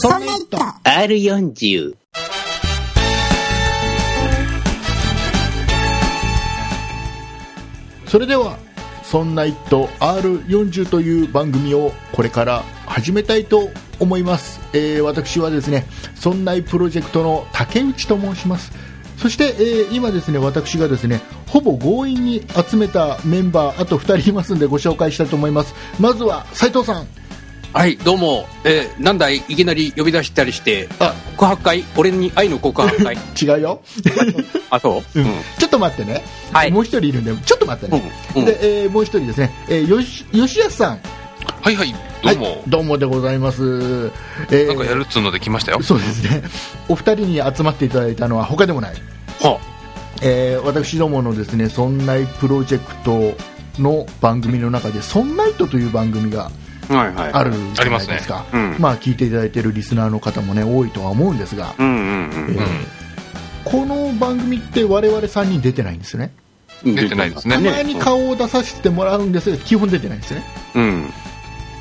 そんな糸 R40。それでは「そんな一途 R40」という番組をこれから始めたいと思います、えー私はですねそんないプロジェクトの竹内と申しますそして、えー今ですね私がですねほぼ強引に集めたメンバーあと2人いますんでご紹介したいと思います。まずは斉藤さん。はい、どうも、えー、なんだい、いきなり呼び出したりして、あ告白会？俺に愛の告白会？違うよ、あ、そう？うん。ちょっと待ってね、はい。もう一人いるんでちょっと待ってね、うん。うん。で、えーもう一人ですね、えーよし吉安さんはいはい、どうも。はい、どうもでございます、えーなんかやるっつうので来ましたよ。そうですね。お二人に集まっていただいたのは他でもない、はえー私どものですね「そんないプロジェクト」の番組の中で「そんないと」という番組がはいはい。あるじゃないですか、ありますね。うん。まあ聞いていただいているリスナーの方もね多いとは思うんですが、この番組って我々3人出てないんですよね。うん。出てないですね。たまに顔を出させてもらうんですが基本出てないんですよね。うん。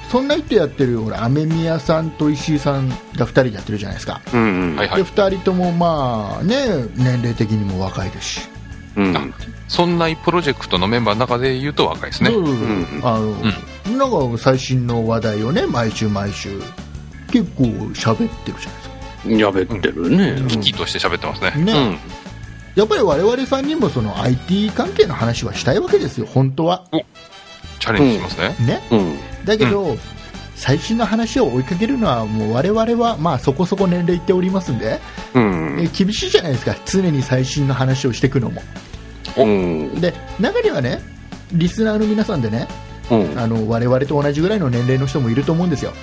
そんな人やってるほら雨宮さんと石井さんが2人でやってるじゃないですか、うんうん。ではいはい。2人ともまあね年齢的にも若いですし、うん。そんなプロジェクトのメンバーの中で言うと若いですね。そうそうそううんあの、なんか最新の話題をね毎週毎週結構喋ってるじゃないですかやべってるね。危機として喋ってますね。ね、うん。やっぱり我々3人もその IT 関係の話はしたいわけですよ本当はチャレンジしますね。ねうん。だけど、最新の話を追いかけるのはもう我々はまあそこそこ年齢いっておりますんで、うん。え厳しいじゃないですか常に最新の話をしていくのもうん。で中にはねリスナーの皆さんでねうん。あの我々と同じぐらいの年齢の人もいると思うんですよ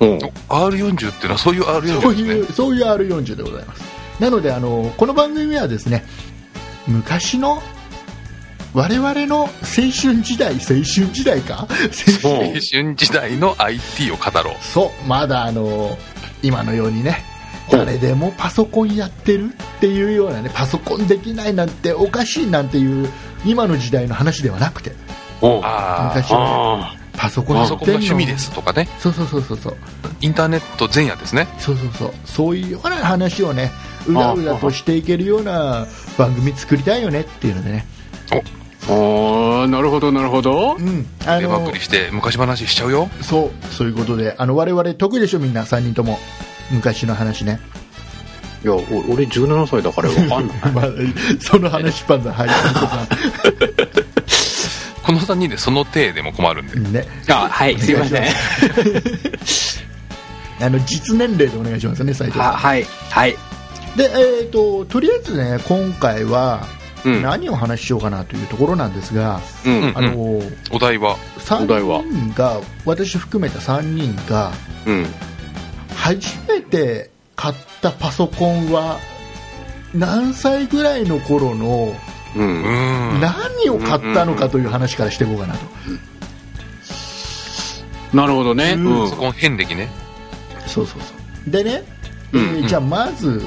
うん。R40 っていうのはそういう R40 そうですね。いうそういう R40 でございますなのであのこの番組はですね昔の我々の青春時代青春時代か？青春時代の IT を語ろう。そう。まだあの今のようにね誰でもパソコンやってるっていうようなねパソコンできないなんておかしいなんていう今の時代の話ではなくて。昔はパソコンやってんの。が趣味ですとかね。そうそうそうそうそう。インターネット前夜ですね。そうそうそう。そういうような話をねうだうだとしていけるような番組作りたいよねっていうのでねあ。ああ、なるほど、なるほど。うんあのくりして昔話しちゃうよ。そうそういうことであの我々得意でしょみんな3人とも昔の話ねいや、お俺17歳だから わかんない。まあ、その話パンダはい本 この3人でその体でも困るんでねあ、はい、すいません。あの実年齢でお願いしますね斉藤さんは、はい、はい。でえっ、ととりあえずね今回はうん。何を話しようかなというところなんですが、うん。あのお題は、3お題は人が私含めた3人がうん。初めて買ったパソコンは何歳ぐらいの頃の。何を買ったのかという話からしていこうかなと、なるほどね。うんうんパソコン遍歴ね。そうそうそうでね、うんえーじゃあまず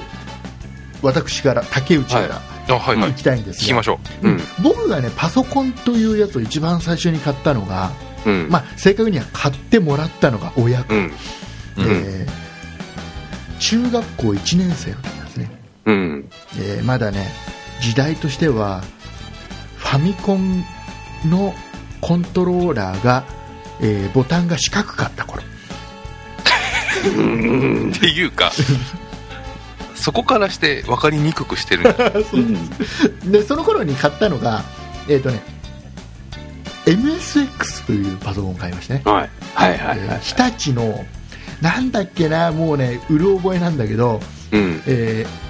私から竹内からあ、はいはい。行きたいんですが、聞きましょう。うん。僕がねパソコンというやつを一番最初に買ったのが、うん。まあ、正確には買ってもらったのが親子、うん。うんえー中学校1年生の時ですね、うん。えーまだね時代としてはファミコンのコントローラーが、えーボタンが四角かった頃 っていうか、そこからして分かりにくくしてるんだ。でその頃に買ったのがえっ、とね MSX というパソコンを買いましたね、はい。はいはいえーはい。日立のなんだっけなもうねうる覚えなんだけど、うん。えー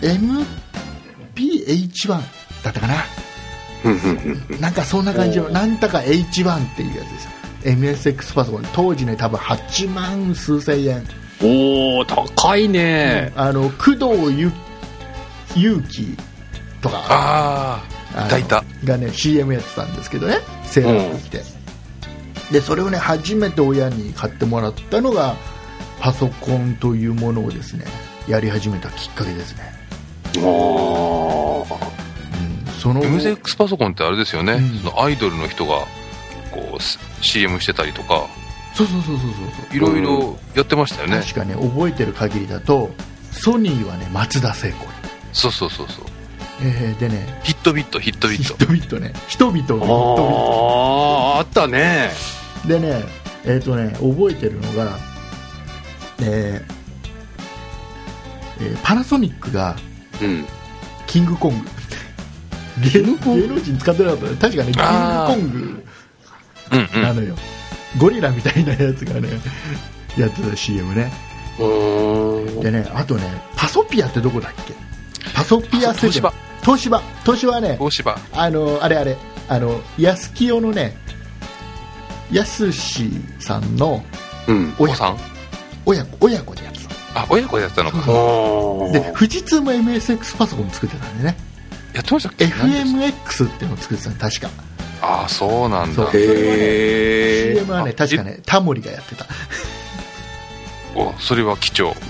MPH1 だったかな。うんうんうんなんかそんな感じのなんだか H1 っていうやつですよ。MSX パソコン。当時ね多分8万数千円おー、高いね。あの工藤ゆ勇気とか。ああ、いたいた。がね CM やってたんですけどね。セーラー服着て、でそれをね初めて親に買ってもらったのがパソコンというものをですねやり始めたきっかけですね。あその後。MZX パソコンってあれですよね、うん。そのアイドルの人がこう CM してたりとかそうそうそうそうそう。そういろいろやってましたよね、確かね覚えてる限りだとソニーはね松田聖子、そうそうそうそう。えーでねヒットビットヒットビヒット。ットビットね。人々のヒットビッあああったね。トでねえっ、とね覚えてるのが、えーえーパナソニックがうんキングコング？芸能人使ってなかったね。確かねキングコングうんうん。なのよ、ゴリラみたいなやつがね やってた CM ね。でねあとねパソピアってどこだっけ？パソピアセブン。東芝。東芝。東芝はね東芝。あのあれあれ。あの安清のねやすしさんのうん。親おさん？親子親子でやってあ親子でやってたのか。で富士通も MSX パソコン作ってたんでね。やってましたっけ？FMX っていうのを作ってたの確かたあそうなんだ。へえ CM はねあ確かねタモリがやってた。おそれは貴重。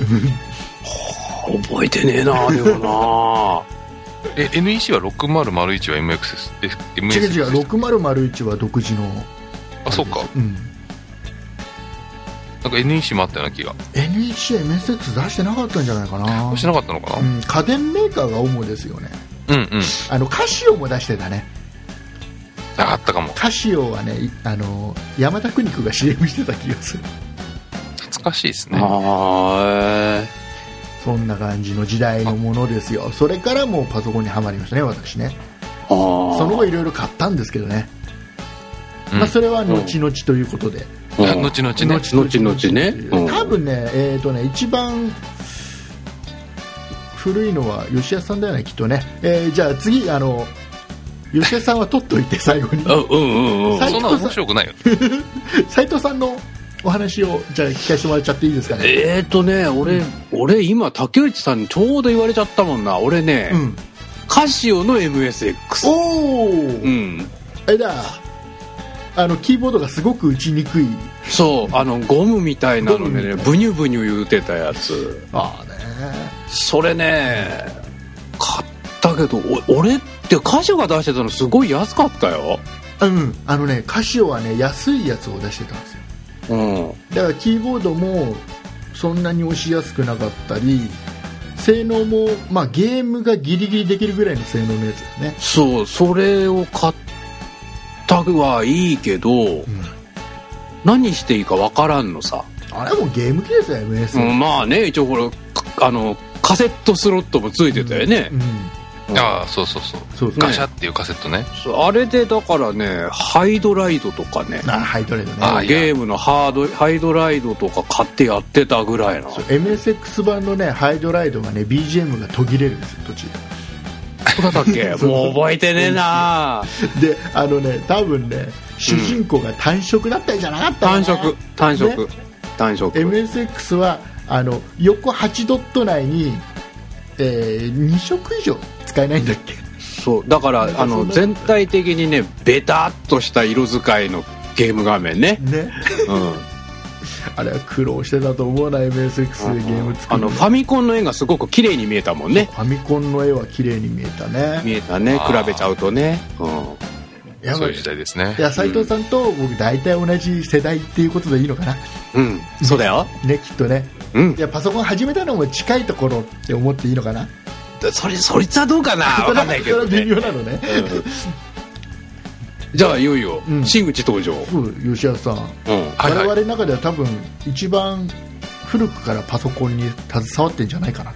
覚えてねえなでも え NEC は6001は MX ですえ MS 違う違う6001は独自の。あそうか。うん。なんか NEC もあったような気が。NEC は MSX 出してなかったんじゃないかな。してなかったのかな？うん、家電メーカーが主ですよね。うんうん。あのカシオも出してたねああったかも。カシオはねいあの山田邦子が CM してた気がする。懐かしいですなね。あそんな感じの時代のものですよ。それからもうパソコンにはまりましたね私ね。その後いろいろ買ったんですけどね、うん。まあ、それは後々ということで、うん。後々ね。後々後々ね。うん。多分ねえっ、とね一番古いのは吉安さんだよねきっとね、えーじゃあ次あの吉安さんは取っといて最後に。うんうんうん。うん。最そんな面白くないよ。斉藤さんのお話をじゃあ聞かせてもらっちゃっていいですかね。えーとね俺俺今竹内さんにちょうど言われちゃったもんな。俺ねうん。カシオの MSX おお、うん。えだあのキーボードがすごく打ちにくい。そうあのゴムみたいなのでねブニュブニュ言うてたやつ。ああねそれね買ったけどお俺ってカシオが出してたのすごい安かったよ。うんあのねカシオはね安いやつを出してたんですよ。うん。だからキーボードもそんなに押しやすくなかったり性能も、まあ、ゲームがギリギリできるぐらいの性能のやつですね、そうそれを買ったはいいけど何していいかわからんのさ、あれはもうゲーム機ですよ MS、うん、まあね一応これかあのカセットスロットもついてたよね。う、んああそうそうそう。そうそうガシャっていうカセットね。そうあれでだからねハイドライドとかね。あハイドレードね。ゲームのハードハイドライドとか買ってやってたぐらいなそう MSX 版のねハイドライドがね BGM が途切れるんですよ途中。そうだったっけ？もう覚えてねえな。でであのね多分ね主人公が単色だったんじゃなかったかな。単色単色、ね。単色。MSX はあの横8ドット内に、えー2色以上使えないんだっけ？そうだからあの全体的にねベタっとした色使いのゲーム画面ね、ね。うん、あれは苦労してたと思うな MSX でゲーム作るあのファミコンの絵がすごく綺麗に見えたもんね。ファミコンの絵は綺麗に見えたね。見えたね比べちゃうとね、うん、いやそういう時代ですね。いや斉藤さんと僕大体同じ世代っていうことでいいのかな？うん、そうだよ。ねきっとね。うん。いやパソコン始めたのも近いところって思っていいのかな？それそいつはどうかな？わかんないけどそれは微ね妙なのね、じゃあいよいようん。真口登場、そう吉安さん、うん。はいはい。我々の中では多分一番古くからパソコンに携わってんじゃないかな、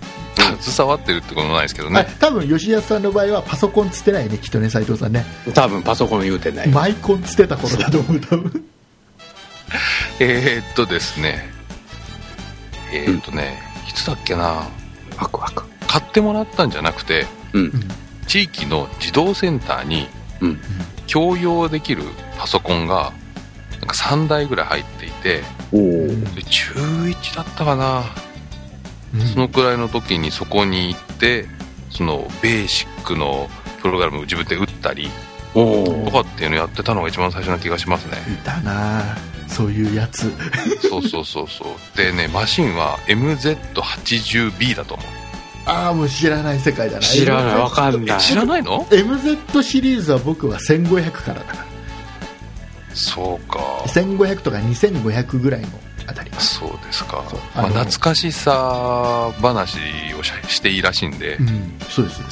携わってるってこともないですけどはいね多分吉安さんの場合はパソコンつってないねきっとね斉藤さんね。多分パソコン言うてない、マイコンつってた頃だと思う多分。えー、っとですね。えー、っとね、いつだっけな？ワクワク買ってもらったんじゃなくてうん。地域の児童センターにうん。共用できるパソコンがなんか3台ぐらい入っていて中1だったかな、そのくらいの時にそこに行ってそのベーシックのプログラムを自分で打ったりおとかっていうのをやってたのが一番最初な気がしますね。いたな。そういうやつ。そうそうそうそう。でねマシンは MZ80B だと思うああもう知らない世界だな。知らないわかんない。知らないの？MZ シリーズは僕は1500からだから。そうか。1500とか2500ぐらいのあたりそうですか。まあ、懐かしさ話をししていいらしいんで、うんそうです。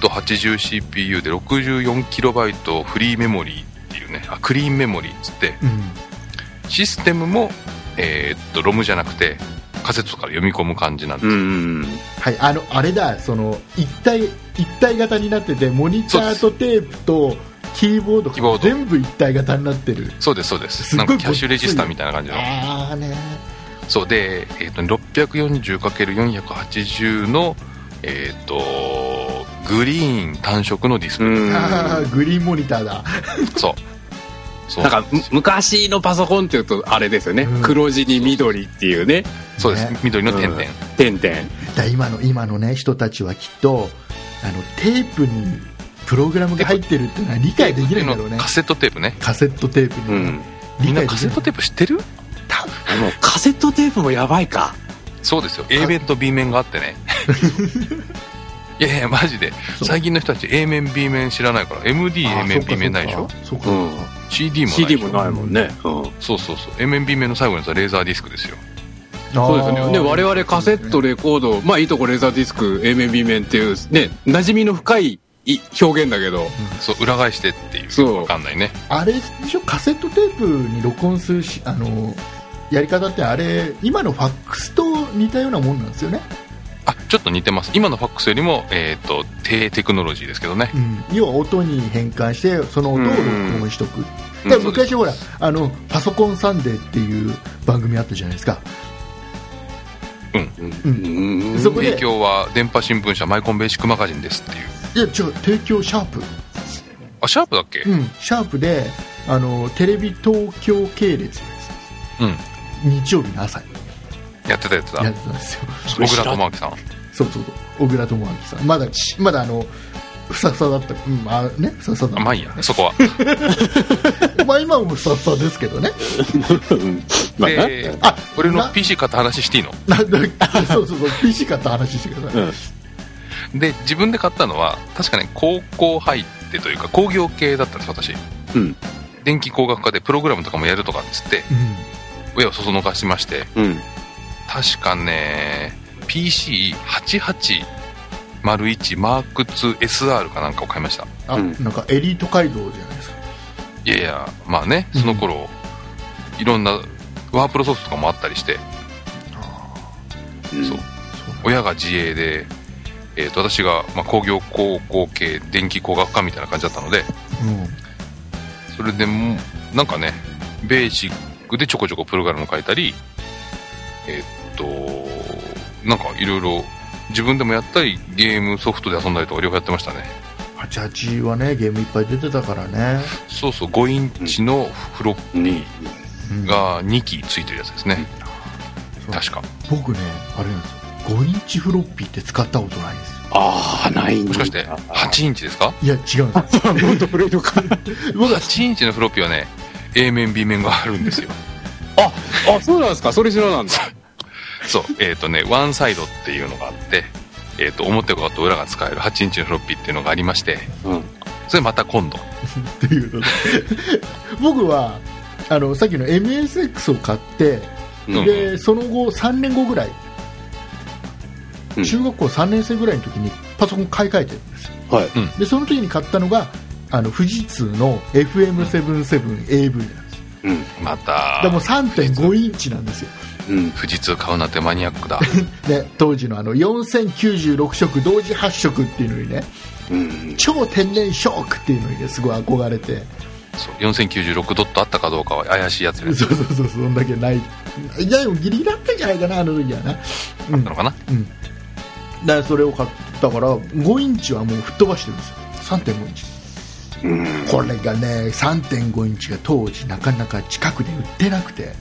Z80CPU で 64KB フリーメモリーっていうねあクリーンメモリーっつって。うん。システムも、えーっとロムじゃなくてカセットから読み込む感じなんですうよ、んはいあのあれだその一体一体型になっててモニターとテープとキーボードキーボード。が全部一体型になってる。そうですそうです。なんかキャッシュレジスターみたいな感じの。ああね。そうで、えーっと 640×480 のえーっとグリーン単色のディスプレイ、うん。ああグリーンモニターだ。そうなんかむ昔のパソコンっていうとあれですよね、うん。黒地に緑っていうね。そうです、ね。緑の点々、点々。だ今の今のね人たちはきっとあのテープにプログラムが入ってるっていうのは理解できないんだろうね。カセットテープね。カセットテープに、うん。みんなカセットテープ知ってる？多分。あのカセットテープもやばいか。そうですよ。A 面と B 面があってね。いやいやマジで。最近の人たち A 面 B 面知らないから。MD A 面 B 面ないでしょ？そうかそうかうん CD もない CD もないもんね、うん。そうそうそう。A 面 B 面の最後のやつはレーザーディスクですよ。そうですよね。我々カセット、レコード、まあいいとこレーザーディスク、A 面 B 面っていう、ね、馴染みの深いい表現だけど、そう裏返してっていう。そう。わかんないね。あれでしょ？カセットテープに録音するしあのやり方ってあれ今のファックスと似たようなもんなんですよね、あちょっと似てます。今のファックスよりもえっ、と低テクノロジーですけどね。うん、要は音に変換してその音を録音しとく、うん。で昔ほらあのパソコンサンデーっていう番組あったじゃないですか。うん。そこで提供は電波新聞社マイコンベーシックマガジンですっていう。いや違う提供シャープ。あシャープだっけ？うん。シャープであのテレビ東京系列うん。日曜日の朝にやってたやつだ。やってたんですよ。小倉智明さん。そうそうそう小倉智明さん。まだまだあのふさふさだった。うんまあねふさふさだった。あまあいいや。そこは。まあ今もふさふさですけどね。まあな。であ俺のな。PC 買った話していいの？そうそうそう。PC 買った話してください、うん。で自分で買ったのは確かね高校入ってというか工業系だったんです私。うん。電気工学科でプログラムとかもやるとかっつってうん。親をそそのかしまして。うん。確かね PC8801 マーク 2SR かなんかを買いました。あ、うん。なんかエリート街道じゃないですか。いやいやまあねその頃、いろんなワープロソフトとかもあったりして。そう。親が自営で、えー、と私が、まあ、工業高校系電気工学科みたいな感じだったので。うん。それでもうなんかねベーシックでちょこちょこプログラム書いたりえーっとなんかいろいろ自分でもやったりゲームソフトで遊んだりとか両方やってましたね。88はねゲームいっぱい出てたからね、そうそう5インチのフロッに、うん。が2機ついてるやつですね、そう。確か。僕ねあれなんですよ。5インチフロッピーって使ったことないんですよ。ああ、ないんだ。もしかして8インチですか？いや違うんです。よ。僕は8インチのフロッピーはね A 面 B 面があるんですよ。あ、そうなんですか？それ知らなんだ。そうえっ、とねワンサイドっていうのがあってえっ、と表側と裏が使える8インチのフロッピーっていうのがありましてうん。それまた今度。っていうので。僕はあのさっきの MSX を買って、うん。でその後3年後ぐらい、うん。中学校3年生ぐらいの時にパソコン買い替えてるんですよ。はい。でその時に買ったのがあの富士通の FM77AV なんですうん。また。でも3.5インチなんですよ。うん。富士通買うなんてマニアックだ。で当時のあの4096色同時発色っていうのにねうん。超天然ショックっていうのにねすごい憧れて。そう4096ドットあったかどうかは怪しいやつそうそうそうそうそんだけない。いやでもギリギリだったんじゃないかなあの時はな。うん。なのかな？うん。だからそれを買ったから5インチはもう吹っ飛ばしてるんですよ。3.5インチ。うん。これがね3.5インチが当時なかなか近くで売ってなくて。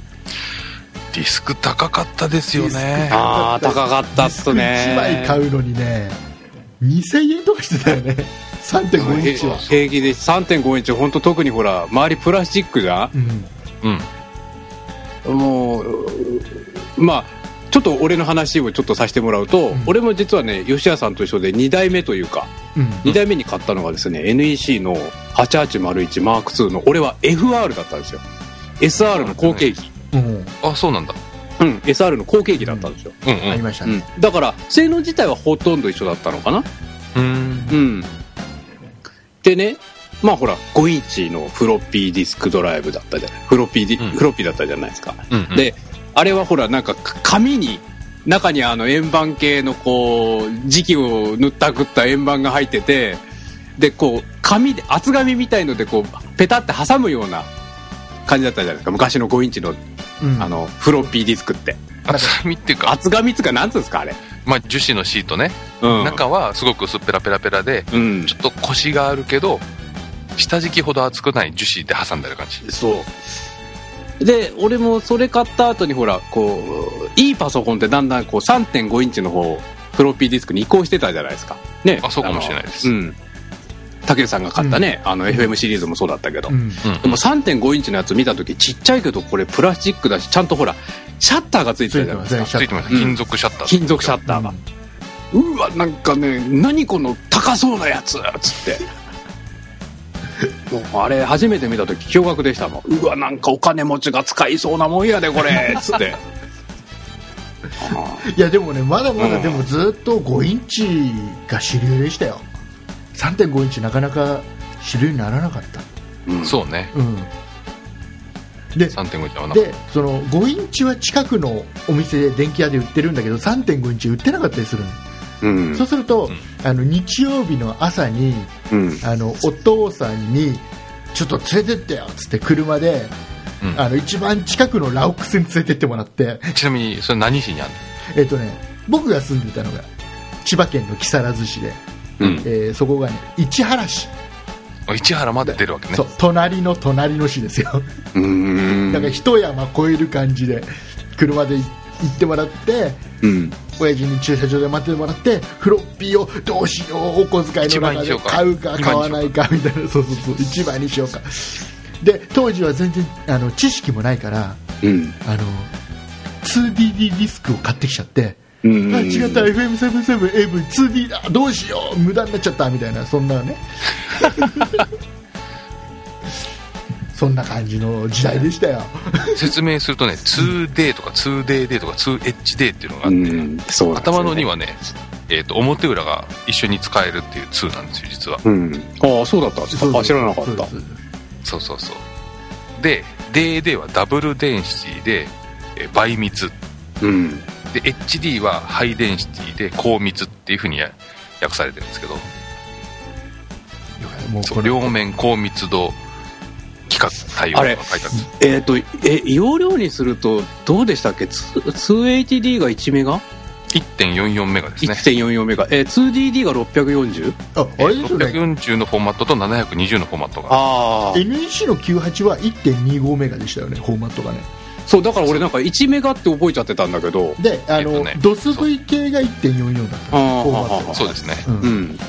ディスク高かったですよね。クああ、高かったっすね。1枚買うのにね2000円とかしてたよね。3.5インチは、平気で3.5インチ、本当特にほら、周りプラスチックじゃうん、うん。んもう、まあ、ちょっと俺の話をちょっとさせてもらうと、うん。俺も実はね吉谷さんと一緒で2代目というかうん。2代目に買ったのがですね NEC の 8801M2 の俺は FR だったんですよ。SR の後継機。うん。あそうなんだ。うん SR の後継機だったんですよ、うん。うんありましたね。うん、だから性能自体はほとんど一緒だったのかな。うん。うん。でねまあほら5インチのフロッピーディスクドライブだったじゃない。フロッピーディ、うん。フロッピーだったじゃないですか。うんうん。であれはほらなんかか紙に中にあの円盤系のこう磁気を塗ったくった円盤が入っててでこう紙で厚紙みたいのでこうペタって挟むような感じだったじゃないですか。昔の5インチのうん。あのフロッピーディスクって。厚紙っていうか。厚紙っつうかなんつうんですかあれまあ樹脂のシートね。うん。中はすごく薄っぺらペラペラでうん。ちょっとコシがあるけど下敷きほど厚くない樹脂で挟んである感じ。そうで俺もそれ買った後にほらこういいパソコンってだんだんこう3.5インチの方フロッピーディスクに移行してたじゃないですか。ね。あそうかもしれないです。うん。竹内さんが買ったね、あの FM シリーズもそうだったけど、うん。うん。でも3.5インチのやつ見た時ちっちゃいけどこれプラスチックだしちゃんとほらシャッターがついてたじゃないですか。ついてますうん。金属シャッター。金属シャッターが、うわなんかね何この高そうなやつっつってあれ初めて見た時驚愕でしたもん。うわなんかお金持ちが使いそうなもんやでこれ。っ つって。あ いやでもねまだまだうんでもずっと5インチが主流でしたよ。3.5インチなかなか主流にならなかった。ーうん。そうね。うん。で3.5じゃなでその5インチは近くのお店で電気屋で売ってるんだけど3.5インチ売ってなかったりするの、うん。そうすると、うん。あの日曜日の朝にうん。あのお父さんにちょっと連れてってよっつって車で、うん。あの一番近くのラオックスに連れてってもらって、ちなみにそれ何市にあるえっとね、僕が住んでたのが千葉県の木更津市で、うん。えーそこがね市原市、の市原まで出るわけね。そう隣の隣の市ですよ。うん。だから一山越える感じで車で行ってもらってうん。親父に駐車場で待ってもらってフロッピーをどうしようお小遣いの中で買うか買わないかみたいなそうそうそう一番にしようか。で当時は全然あの知識もないからうん。あの 2DD ディスクを買ってきちゃって、うんあ違った FM77AV2D だどうしよう無駄になっちゃったみたいなそんなね そんな感じの時代でしたよ。説明するとね 2D とか 2DD とか 2HD っていうのがあって、うね。頭のにはね、えー、と表裏が一緒に使えるっていう2なんですよ実は。うん。ああそうだった。あ知らなかった。そうそうそう。そうで DD はダブルデンシティで、えー倍密。うん。で HD はハイデンシティで高密っていうふうにや訳されてるんですけど。両面高密度規格対応が書いてあるえっ、とえ容量にするとどうでしたっけ？280D が1メガ、1.44メガですね。1.44メガ。えー 2DD が640ああれですよね640のフォーマットと720のフォーマットが。あ NEC の98は1.25メガでしたよねフォーマットがね。そうだから俺なんか1メガって覚えちゃってたんだけど。であの、えっとね。DOSV 系が1.44だった。あフォーマットあそうですね。うん。うん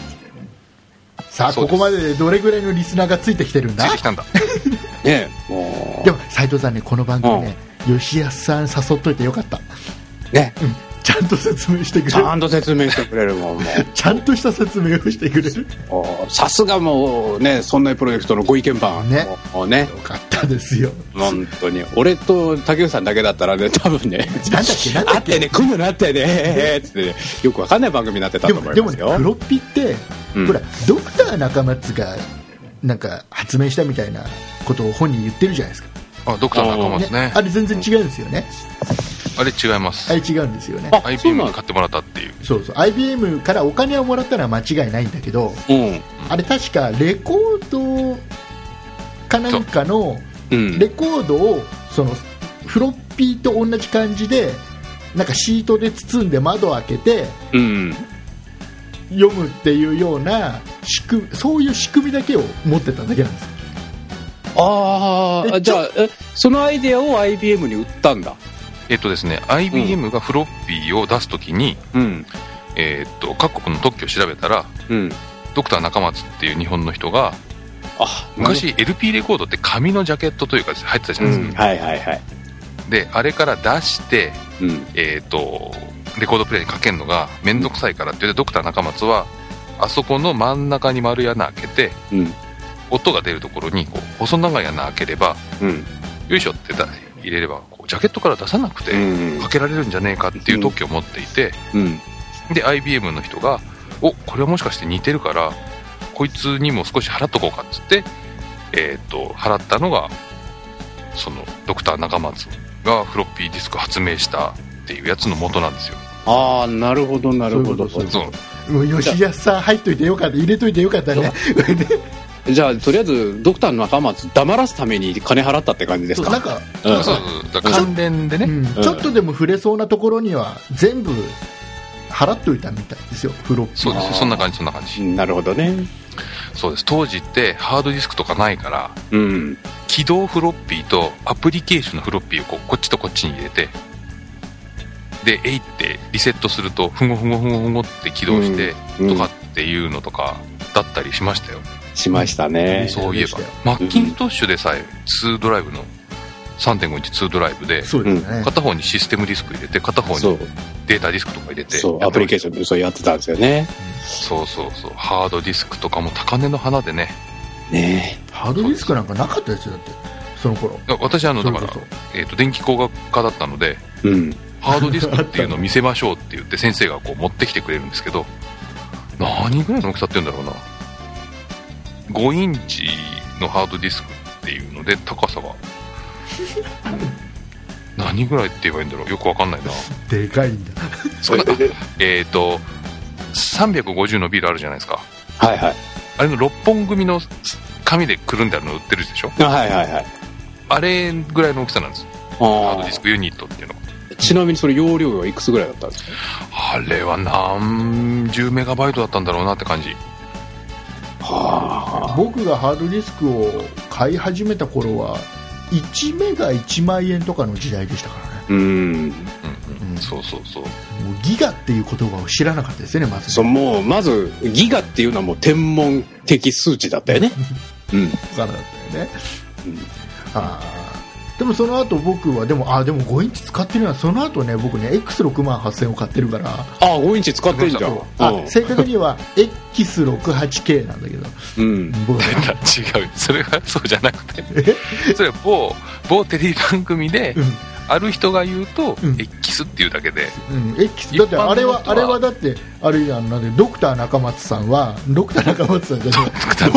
さあここまででどれぐらいのリスナーがついてきてるんだ？ついてきたんだ。ねもでも斉藤さんねこの番組ね、吉安さん誘っといてよかった。うねちゃんと説明してくちれる。ゃんと説明してくれるもんもう。ちゃんとした説明をしてくれる。もうさすがもうねそんなプロジェクトのご意見番。ね。もうね。よかったですよ。本当に。俺と竹内さんだけだったらね多分ねなんだっけなんだあっけ？ってね組むなってねつってねよくわかんない番組になってたでともでもね思いますよ。フロッピーって、うん。ほらドクター中松がなんか発明したみたいなことを本人言ってるじゃないですか、あドクター中松ね。あれ全然違うんですよね。あれ違います。あれ違うんですよね。IBM のに買ってもらったっていう。そうそう。IBM からお金をもらったのは間違いないんだけどうん。あれ確かレコードかなんかのう。ん。レコードをそのフロッピーと同じ感じでなんかシートで包んで窓を開けてうん読むっていうような仕組みそういう仕組みだけを持ってただけなんです。ああえじゃあえそのアイデアを IBM に売ったんだ。えっとですね IBM がフロッピーを出すときに、うん。えっと各国の特許を調べたらうん。ドクター中松っていう日本の人があ昔 LP レコードって紙のジャケットというか入ってたじゃうないですか、ん。はいはいはい。であれから出してうん。えっ、と、レコードプレイにかけるのがめんどくさいからって言って、ドクター中松は、あそこの真ん中に丸い穴開けて、うん。音が出るところに、こう、細長い穴開ければ、うん。よいしょってだ入れれば、こうジャケットから出さなくて、うんかけられるんじゃねえかっていう特許を持っていて、うん。で、IBM の人が、お、これはもしかして似てるから、こいつにも少し払っとこうかっつって、えっ、と、払ったのが、その、ドクター中松がフロッピーディスク発明したっていうやつの元なんですよ。ああ、なるほど、なるほど。そう。もう吉安さん入っといてよかった。入れといてよかったね。じゃあ、とりあえず、ドクターの中松、黙らすために金払ったって感じですか？なんか、うん。そうだから関連でね、うん。ちょっとでも触れそうなところには全部払っといたみたいですよ。フロッピーそうです。そんな感じそんな感じ。なるほどね。そうです。当時ってハードディスクとかないからうん。起動フロッピーとアプリケーションのフロッピーをこっちとこっちに入れてでえいってリセットするとふんごふんごふんごふんごって起動してうんとかっていうのとかだったりしましたよ、しましたね。そういえば。マッキントッシュでさえ2ドライブの3.5インチ2ドライブでそうですね、片方にシステムディスク入れて片方にデータディスクとか入れてそう、アプリケーシションでそうやってたんですよね。そうそうそう。ハードディスクとかも高値の花でね。ね。ハードディスクなんかなかったですよだって。その頃。私あのだからえー、と電気工学科だったのでえ。うん。ハードディスクっていうのを見せましょうって言って先生がこう持ってきてくれるんですけど何ぐらいの大きさって言うんだろうな。5インチのハードディスクっていうので高さが 何ぐらいって言えばいいんだろう。よくわかんないな。でかいんだ。少なえっと350のビールあるじゃないですか。はいはい。あれの6本組の紙でくるんであるの売ってるでしょ？あはいはいはい。あれぐらいの大きさなんです。ハーあドディスクユニットっていうの。ちなみにそれ容量はいくつぐらいだったんですか？あれは何十メガバイトだったんだろうなって感じ。は僕がハードディスクを買い始めた頃は1メガ1万円とかの時代でしたからね。あ。うん。うんうん。そうそうそう。もうギガっていう言葉を知らなかったですよねまずそう、もう、まず、ギガっていうのはもう天文的数値だったよね。うん。分からなかったよね、うん。あ。ーでもその後僕はでもあでも5インチ使ってるのはその後ね僕ね X6 万8000を買ってるから。ああ、5インチ使ってんじゃん。あ正確には X68K なんだけど。うん。僕 違う。それはそうじゃなくて。え？それは某某テレビ番組でうん。ある人が言うと、うん。X っていうだけで。うん、X だってあれはあれはだってあれやんなんでドクター中松さんは ドクター中松さんじゃない。ドクター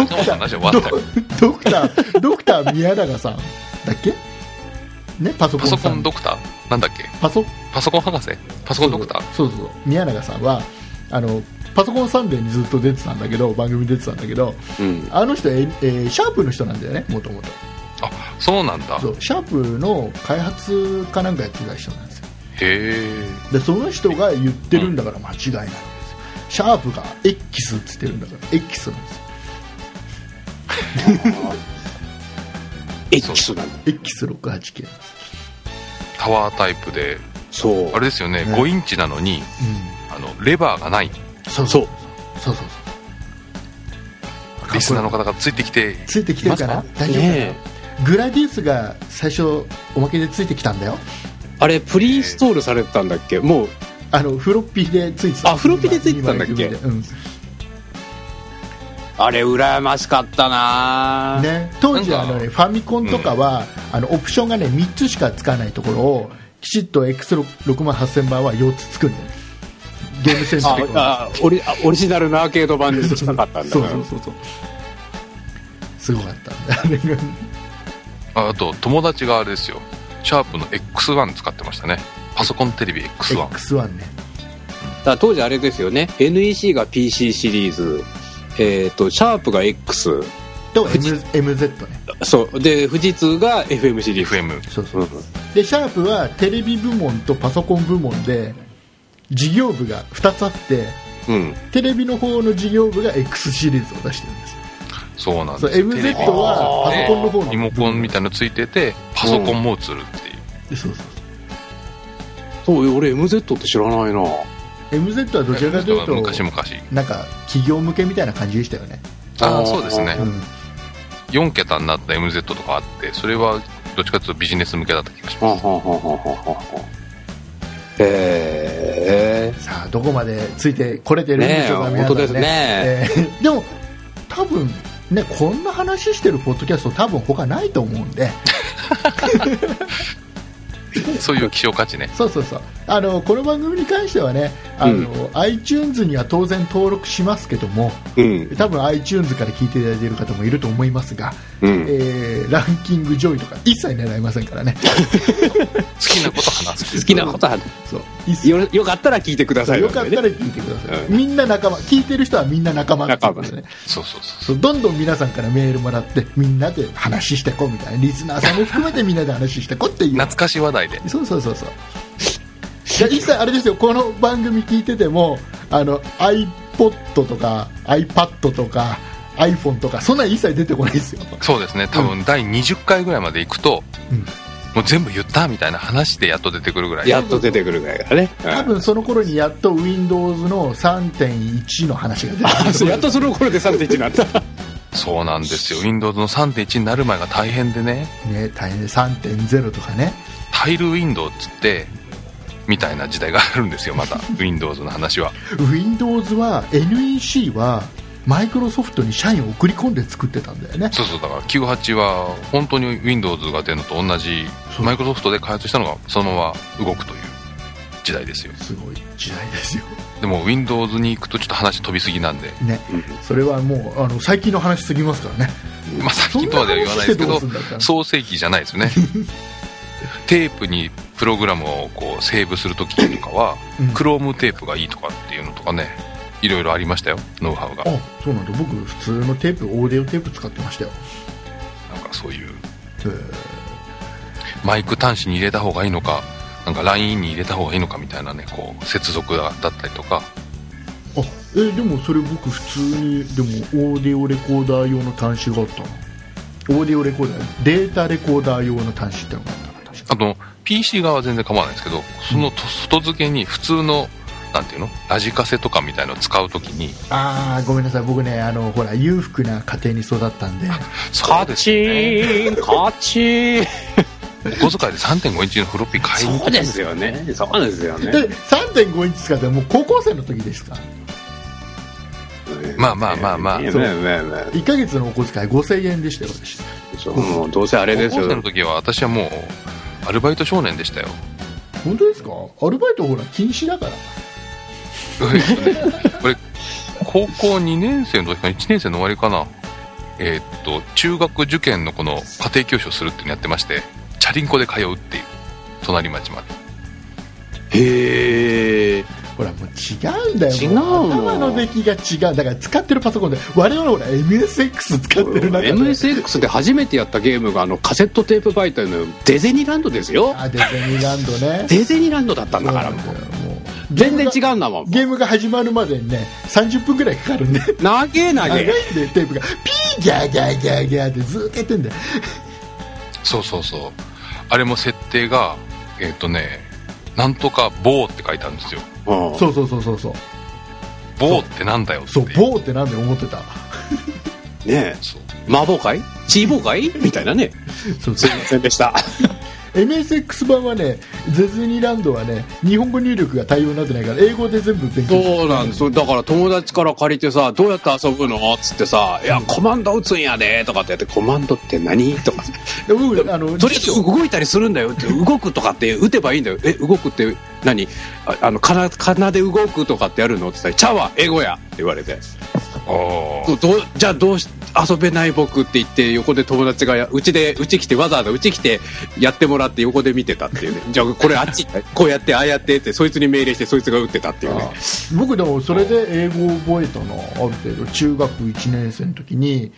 ドクタードクター宮永さん。だっけ？ねパソコパソンさん。コンドクター？なんだっけ？パソパソコン博士？パソコンドクター？そうそう。そう宮永さんはあのパソコンサンデーにずっと出てたんだけど番組出てたんだけどうん。あの人、ええーシャープの人なんだよねもともとあそうなんだ。そう。シャープの開発かなんかやってた人なんですよ。へえでその人が言ってるんだから間違いないわけですよ、シャープが X っつってるんだから X なんですよ。X なんだ。X68K なんですタワータイプでそう。あ。れですよねね。5インチなのにあのレバーがない。そう。そう。そうそうそう。リスナーの方がついてきてついてきてるかな？大丈夫かな、ねグラディウスが最初おまけでついてきたんだよ。あれ、プリインストールされてたんだっけ？もう、あのフロッピーでついてた。あフロッピーでついてたんだっけ？うんあれ、羨ましかったな。ぁね、当時あの、ね、ファミコンとかは、あのオプションが、ね、3つしかつかないところをきちっと X6 万8000番は4つつくんだよゲームセンターとかああオリあオリジナルのアーケード版にしたかったんだそうそうそう。そうすごかったあれがああと友達があれですよ。シャープの X1 使ってましたね。パソコンテレビ X1 X1 ね。だから当時あれですよね。NEC が PC シリーズえっ、とシャープが X と M MZ ね。そう。で富士通が FM シリーズ。FM そうそう。うんでシャープはテレビ部門とパソコン部門で事業部が2つあってうん。テレビの方の事業部が X シリーズを出してるんですよ。そうそうなんですよ。MZ はパソコンの方のリモコンみたいなのついててパソコンも映るっていう、でそうそうそう。俺 MZ って知らないな MZ はどちらかというと昔々。なんか企業向けみたいな感じでしたよね、ああそうですね。うん、4桁になった MZ とかあってそれはどっちかというとビジネス向けだった気がします。へえさあどこまでついてこれてるんでしょうか、皆さんね。え本当ですね。えーでも多分ねこんな話してるポッドキャスト多分他ないと思うんで そういう希少価値ね。そうそうそう。あのこの番組に関してはねあの、iTunes には当然登録しますけどもうん。多分 iTunes から聞いていただいている方もいると思いますが、うん。えーランキング上位とか一切狙いませんからね。好きなこと話す。好きなことはそう。よよかったら聞いてください。よかったら聞いてください、うん。みんな仲間聞いてる人はみんな仲間っていうことでね。そうそうそう。そうどんどん皆さんからメールもらってみんなで話してこうみたいな。リスナーさんも含めてみんなで話してこうっていう。懐かしい話題で。そうそうそうそう。いや一切あれですよこの番組聞いててもあの iPod とか iPad とか iPhone とかそんなん一切出てこないですよ。そうですね。多分第20回ぐらいまで行くと、うん。もう全部言ったみたいな話でやっと出てくるぐらい。やっと出てくるぐらいからね。多分その頃にやっと Windows の3.1の話が出てくるやっとその頃で3.1になった。そうなんですよ。Windows の3.1になる前が大変でね、ね大変で。3.0とかねタイルウィンドウっつって、みたいな時代があるんですよ、また。Windows の話は。Windows は NEC はマイクロソフトに社員を送り込んで作ってたんだよねそうそう、だから98は本当に Windows が出るのと同じ、マイクロソフトで開発したのがそのまま動くという時代ですよ。すごい時代ですよでも Windows に行くとちょっと話飛びすぎなんで、ねそれはもうあの最近の話すぎますからねまあ最近とまでは言わないですけど創成期じゃないですよね。テープにプログラムをこうセーブするときとかは、うん。クロームテープがいいとかっていうのとかね、いろいろありましたよ、ノウハウが。あそうなんだ。僕普通のテープオーディオテープ使ってましたよ。なんかそういう、マイク端子に入れた方がいいのか、なんか ライン に入れた方がいいのかみたいなね、こう、接続だったりとか、あえでもそれ僕普通にでもオーディオレコーダー用の端子があったなオーディオレコーダーデータレコーダー用の端子ってのがあと、PC 側は全然構わないですけど、そのと外付けに普通の、なんていうの？ラジカセとかみたいのを使うときに、ああごめんなさい。僕ねあのほら裕福な家庭に育ったんで。そうですチね。カチーン。お小遣いで3.5インチのフロッピー買いに行そうですよね。そうですよね。で3.5インチ使ってもう高校生の時ですか？まあまあまあまあ。ねそう。ねねね1ヶ月のお小遣い5000円でしたよ私。そうもうどうせあれですよ。高校生の時は私はもう、アルバイト少年でしたよ。本当ですか？アルバイトほら禁止だから 俺、高校2年生の時か1年生の終わりかな？えーっと、中学受験のこの家庭教師をするっていうのやってまして、チャリンコで通うっていう。隣町まで。へえほらもう違うんだよ。違う頭の出来が違う。だから使ってるパソコンで我々ほら MSX 使ってる中で。MSX で初めてやったゲームがあのカセットテープ媒体のデゼニランドですよ。あデゼニーランドね。デゼニランドだったんだからもう。全然違うんだもん。ゲームが始まるまでにね30分ぐらいかかるんで。長え長長いんえでテープが。ピーギャーギャーギャーギャーってずーっとやってんだよ。そうそうそう。あれも設定が、えーっとね、なんとか棒って書いてあるんですよ。うん。そうそうそうそうそう。棒ってなんだよっていそうボーってなんで思ってた。ねえ。そう。魔法界チーボー界みたいなね。そうそう。すいませんでした MSX 版はねデズニーランドはね日本語入力が対応になってないから英語で全部勉強そうなんです。だから友達から借りてさどうやって遊ぶの？っつってさ「いやコマンド打つんやで」とかってやって「コマンドって何?」とか。で僕あのとりあえず動いたりするんだよって動くとかって打てばいいんだよ。え動くって何？ああのかなかなで動くとかってやるの？って言ったら「ちゃうわ英語や」って言われて。あー。どどうじゃあどうし遊べない僕って言って横で友達がやうちでうち来てわざわざうち来てやってもらって横で見てたっていうね。じゃあこれあっちこうやってああやってってそいつに命令してそいつが打ってたっていうね。僕でもそれで英語を覚えたのある程度。中学1年生の時に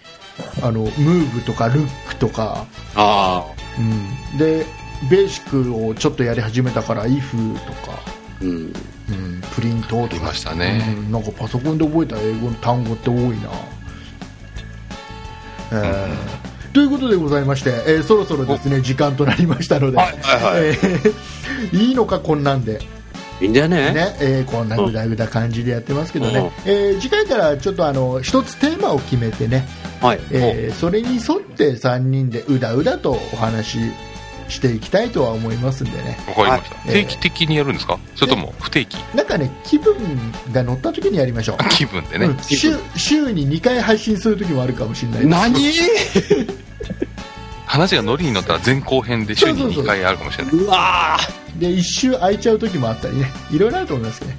あのムーブとかルックとか、あうん、でベーシックをちょっとやり始めたから if とか、あうん。うん、プリントとか。ありましたね。うん。なんかパソコンで覚えた英語の単語って多いな、えーということでございまして、えーそろそろですね時間となりましたので、はいはいはい。えーいいのかこんなんで。いいんだよね？ねえーこんなぐだぐだ感じでやってますけどね、うん。えー次回からちょっとあの一つテーマを決めてね、はい。えーそれに沿って3人でうだうだとお話していきたいとは思いますんでね。わかりました、はい。定期的にやるんですか？それとも不定期？なんかね気分が乗った時にやりましょう、気分でね、うん。週週に2回配信する時もあるかもしれない何 話がノリに乗ったら前後編で週に2回あるかもしれない。うわで一周空いちゃう時もあったりね。いろいろあると思いますね。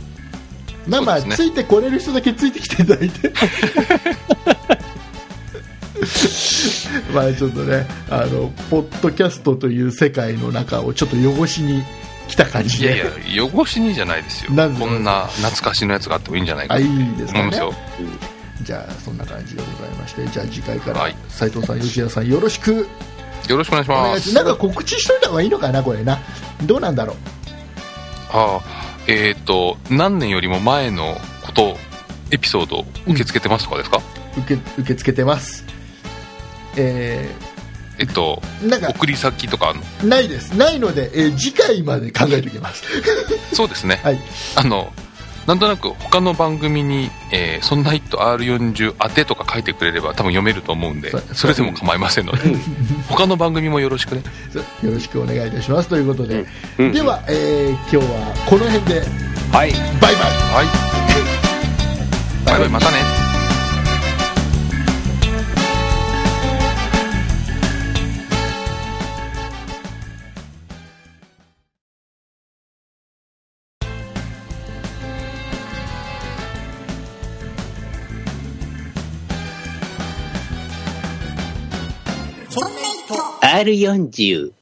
まあまあ、ね。ついてこれる人だけついてきていただいて まあちょっとねあのポッドキャストという世界の中をちょっと汚しに来た感じで。いやいや汚しにじゃないですよ。こんな懐かしのやつがあってもいいんじゃないか。あいといですかね。じゃあそんな感じでございましてじゃあ次回からはい。斉藤さん吉谷さんよろしく。よろしくお願いします。なんか告知しといた方がいいのかなこれな。どうなんだろう？ああえっ、と何年よりも前のことエピソード受け付けてますとかですか、受け受け付けてますええっとー、なんか送り先とかあんの？ないです。ないので、えー次回まで考えておきます。そうですね。はい。あのなんとなく他の番組に「えー、そんな「イット R40 当て」とか書いてくれれば多分読めると思うんでそれでも構いませんので。他の番組もよろしくね。よろしくお願いいたします。ということで、うん。では、えー今日はこの辺ではい。バイバイ。はい。バイバイまたね R40